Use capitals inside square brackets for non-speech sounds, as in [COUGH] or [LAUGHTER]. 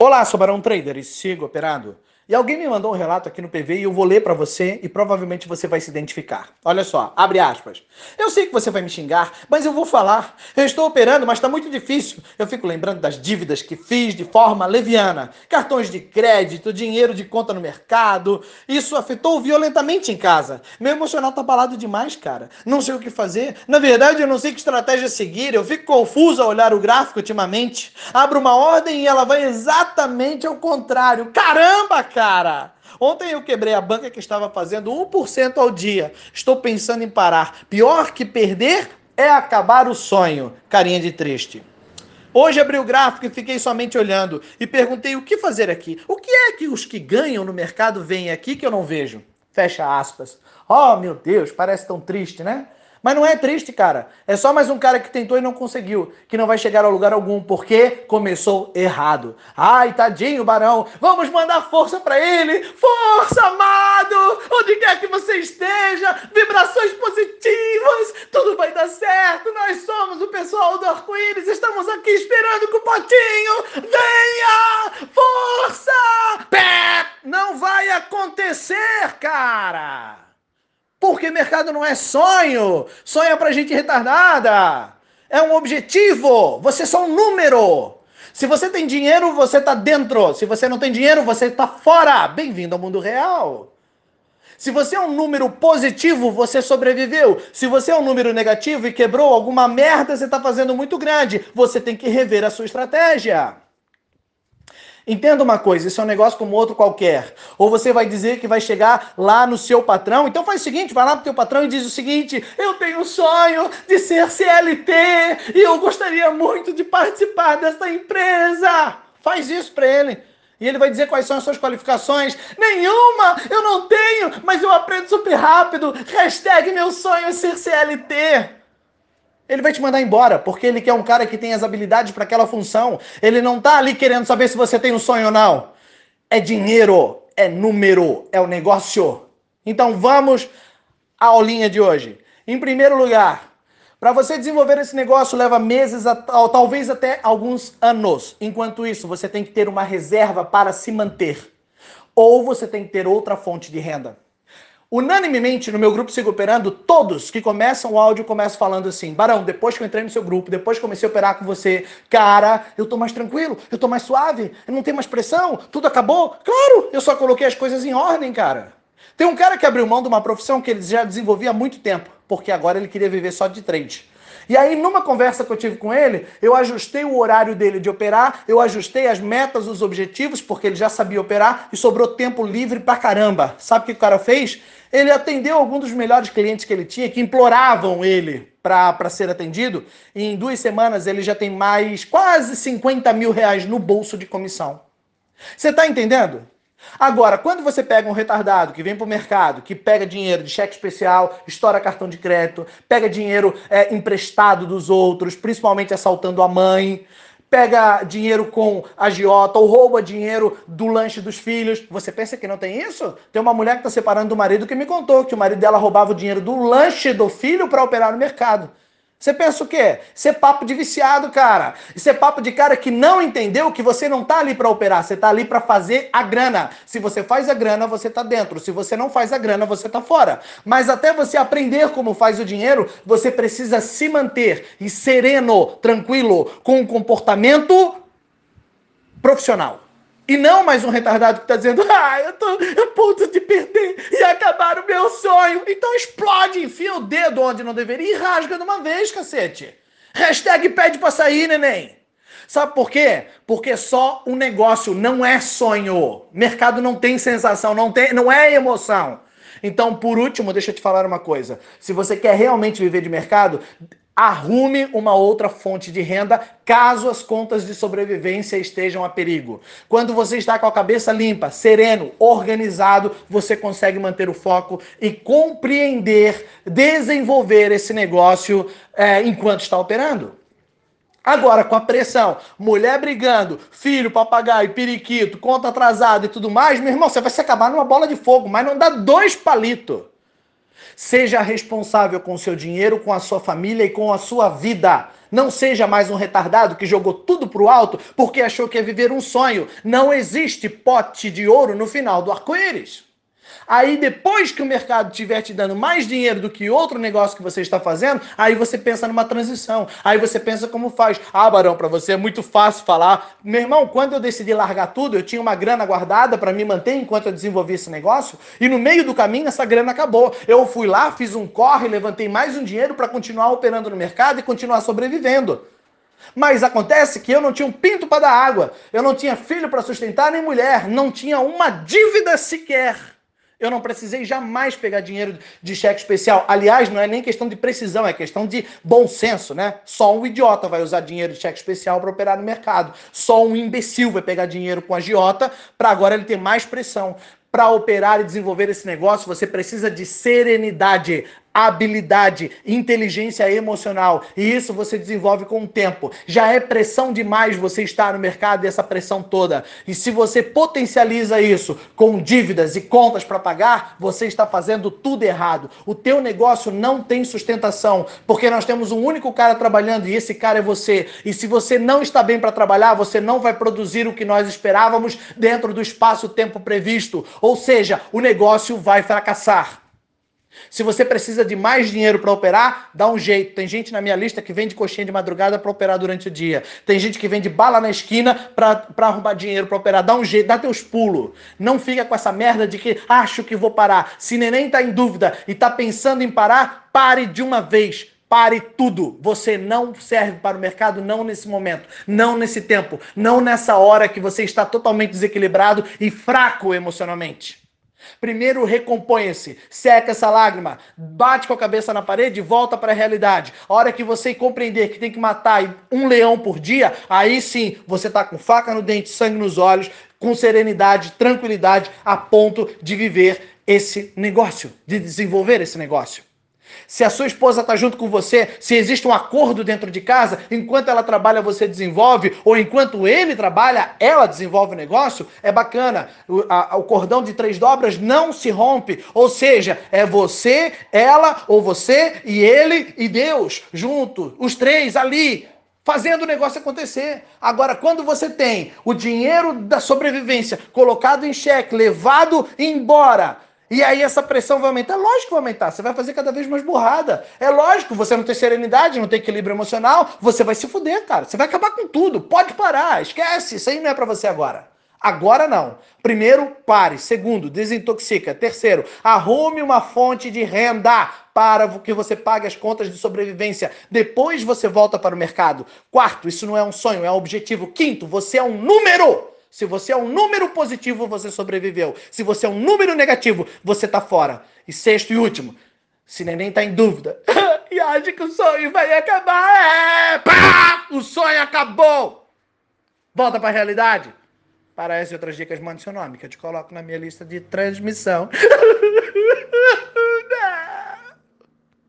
Olá, sou Barão Trader e sigo operando. E alguém me mandou um relato aqui no PV e eu vou ler para você e provavelmente você vai se identificar. Olha só, abre aspas. Eu sei que você vai me xingar, mas eu vou falar. Eu estou operando, mas está muito difícil. Eu fico lembrando das dívidas que fiz de forma leviana. Cartões de crédito, dinheiro de conta no mercado. Isso afetou violentamente em casa. Meu emocional tá abalado demais, cara. Não sei o que fazer. Na verdade, eu não sei que estratégia seguir. Eu fico confuso ao olhar o gráfico ultimamente. Abro uma ordem e ela vai exatamente ao contrário. Caramba, cara! Cara. Ontem eu quebrei a banca que estava fazendo 1% ao dia. Estou pensando em parar. Pior que perder é acabar o sonho. Carinha de triste. Hoje abri o gráfico e fiquei somente olhando e perguntei o que fazer aqui. O que é que os que ganham no mercado veem aqui que eu não vejo? Fecha aspas. Oh, meu Deus, parece tão triste, né? Mas não é triste, cara. É só mais um cara que tentou e não conseguiu, que não vai chegar a lugar algum, porque começou errado. Ai, tadinho, barão. Vamos mandar força para ele. Força, amado! Onde quer que você esteja, vibrações positivas. Tudo vai dar certo. Nós somos o pessoal do arco-íris. Estamos aqui esperando com o potinho. Venha! Força! Pé! Não vai acontecer, cara! Porque mercado não é sonho. Sonho é pra gente retardada. É um objetivo. Você é só um número. Se você tem dinheiro, você tá dentro. Se você não tem dinheiro, você tá fora. Bem-vindo ao mundo real. Se você é um número positivo, você sobreviveu. Se você é um número negativo e quebrou alguma merda, você está fazendo muito grande. Você tem que rever a sua estratégia. Entenda uma coisa, isso é um negócio como outro qualquer. Ou você vai dizer que vai chegar lá no seu patrão, então faz o seguinte, vai lá pro teu patrão e diz o seguinte: "Eu tenho um sonho de ser CLT e eu gostaria muito de participar dessa empresa". Faz isso para ele. E ele vai dizer quais são as suas qualificações. Nenhuma! Eu não tenho, mas eu aprendo super rápido. Hashtag meu sonho é ser CLT. Ele vai te mandar embora, porque ele quer um cara que tem as habilidades para aquela função. Ele não tá ali querendo saber se você tem um sonho ou não. É dinheiro, é número, é o negócio. Então vamos à aulinha de hoje. Em primeiro lugar, para você desenvolver esse negócio leva meses, ou talvez até alguns anos. Enquanto isso, você tem que ter uma reserva para se manter. Ou você tem que ter outra fonte de renda. Unanimemente, no meu grupo Sigo Operando, todos que começam o áudio começam falando assim: Barão, depois que eu entrei no seu grupo, depois que comecei a operar com você, cara, eu tô mais tranquilo, eu tô mais suave, eu não tenho mais pressão, tudo acabou. Claro, eu só coloquei as coisas em ordem, cara. Tem um cara que abriu mão de uma profissão que ele já desenvolvia há muito tempo, porque agora ele queria viver só de trade. E aí, numa conversa que eu tive com ele, eu ajustei o horário dele de operar, eu ajustei as metas, os objetivos, porque ele já sabia operar e sobrou tempo livre pra caramba. Sabe o que o cara fez? Ele atendeu algum dos melhores clientes que ele tinha, que imploravam ele para ser atendido. E em duas semanas ele já tem mais quase 50 mil reais no bolso de comissão. Você está entendendo? Agora, quando você pega um retardado que vem para o mercado, que pega dinheiro de cheque especial, estoura cartão de crédito, pega dinheiro é, emprestado dos outros, principalmente assaltando a mãe, pega dinheiro com agiota ou rouba dinheiro do lanche dos filhos. Você pensa que não tem isso? Tem uma mulher que está separando do marido que me contou que o marido dela roubava o dinheiro do lanche do filho para operar no mercado. Você pensa o quê? Isso é papo de viciado, cara. Isso é papo de cara que não entendeu que você não tá ali para operar, você tá ali para fazer a grana. Se você faz a grana, você tá dentro. Se você não faz a grana, você tá fora. Mas até você aprender como faz o dinheiro, você precisa se manter e sereno, tranquilo, com um comportamento profissional. E não mais um retardado que está dizendo, ah, eu tô a ponto de perder e acabar o meu sonho. Então explode, enfia o dedo onde não deveria e rasga de uma vez, cacete. Hashtag pede pra sair, neném. Sabe por quê? Porque só um negócio não é sonho. Mercado não tem sensação, não, tem, não é emoção. Então, por último, deixa eu te falar uma coisa. Se você quer realmente viver de mercado, arrume uma outra fonte de renda caso as contas de sobrevivência estejam a perigo. Quando você está com a cabeça limpa, sereno, organizado, você consegue manter o foco e compreender, desenvolver esse negócio é, enquanto está operando. Agora, com a pressão, mulher brigando, filho, papagaio, periquito, conta atrasada e tudo mais, meu irmão, você vai se acabar numa bola de fogo, mas não dá dois palitos. Seja responsável com seu dinheiro, com a sua família e com a sua vida. Não seja mais um retardado que jogou tudo pro alto porque achou que ia viver um sonho. Não existe pote de ouro no final do arco-íris. Aí depois que o mercado estiver te dando mais dinheiro do que outro negócio que você está fazendo, aí você pensa numa transição. Aí você pensa como faz. Ah, Barão, para você é muito fácil falar. Meu irmão, quando eu decidi largar tudo, eu tinha uma grana guardada para me manter enquanto eu desenvolvia esse negócio, e no meio do caminho essa grana acabou. Eu fui lá, fiz um corre, levantei mais um dinheiro para continuar operando no mercado e continuar sobrevivendo. Mas acontece que eu não tinha um pinto para dar água, eu não tinha filho para sustentar nem mulher, não tinha uma dívida sequer. Eu não precisei jamais pegar dinheiro de cheque especial. Aliás, não é nem questão de precisão, é questão de bom senso, né? Só um idiota vai usar dinheiro de cheque especial para operar no mercado. Só um imbecil vai pegar dinheiro com a agiota para agora ele ter mais pressão. Para operar e desenvolver esse negócio, você precisa de serenidade habilidade, inteligência emocional. E isso você desenvolve com o tempo. Já é pressão demais você estar no mercado e essa pressão toda. E se você potencializa isso com dívidas e contas para pagar, você está fazendo tudo errado. O teu negócio não tem sustentação, porque nós temos um único cara trabalhando e esse cara é você. E se você não está bem para trabalhar, você não vai produzir o que nós esperávamos dentro do espaço-tempo previsto. Ou seja, o negócio vai fracassar. Se você precisa de mais dinheiro para operar, dá um jeito. Tem gente na minha lista que vende coxinha de madrugada para operar durante o dia. Tem gente que vende bala na esquina para arrumar dinheiro para operar. Dá um jeito, dá teus pulos. Não fica com essa merda de que acho que vou parar. Se neném está em dúvida e está pensando em parar, pare de uma vez. Pare tudo. Você não serve para o mercado, não nesse momento, não nesse tempo, não nessa hora que você está totalmente desequilibrado e fraco emocionalmente. Primeiro recomponha-se, seca essa lágrima, bate com a cabeça na parede e volta para a realidade. A hora que você compreender que tem que matar um leão por dia, aí sim você está com faca no dente, sangue nos olhos, com serenidade, tranquilidade, a ponto de viver esse negócio, de desenvolver esse negócio. Se a sua esposa está junto com você, se existe um acordo dentro de casa, enquanto ela trabalha, você desenvolve, ou enquanto ele trabalha, ela desenvolve o negócio, é bacana. O, a, o cordão de três dobras não se rompe. Ou seja, é você, ela, ou você e ele e Deus, junto, os três ali, fazendo o negócio acontecer. Agora, quando você tem o dinheiro da sobrevivência colocado em xeque, levado embora, e aí essa pressão vai aumentar? Lógico que vai aumentar. Você vai fazer cada vez mais burrada. É lógico, você não tem serenidade, não tem equilíbrio emocional, você vai se fuder, cara. Você vai acabar com tudo. Pode parar, esquece. Isso aí não é para você agora. Agora não. Primeiro, pare. Segundo, desintoxica. Terceiro, arrume uma fonte de renda para que você pague as contas de sobrevivência. Depois você volta para o mercado. Quarto, isso não é um sonho, é um objetivo. Quinto, você é um número. Se você é um número positivo, você sobreviveu. Se você é um número negativo, você está fora. E sexto e último, se neném está em dúvida [LAUGHS] e acha que o sonho vai acabar, é, pá, o sonho acabou. Volta para a realidade. Para essas outras dicas, mande seu nome, que eu te coloco na minha lista de transmissão. [LAUGHS]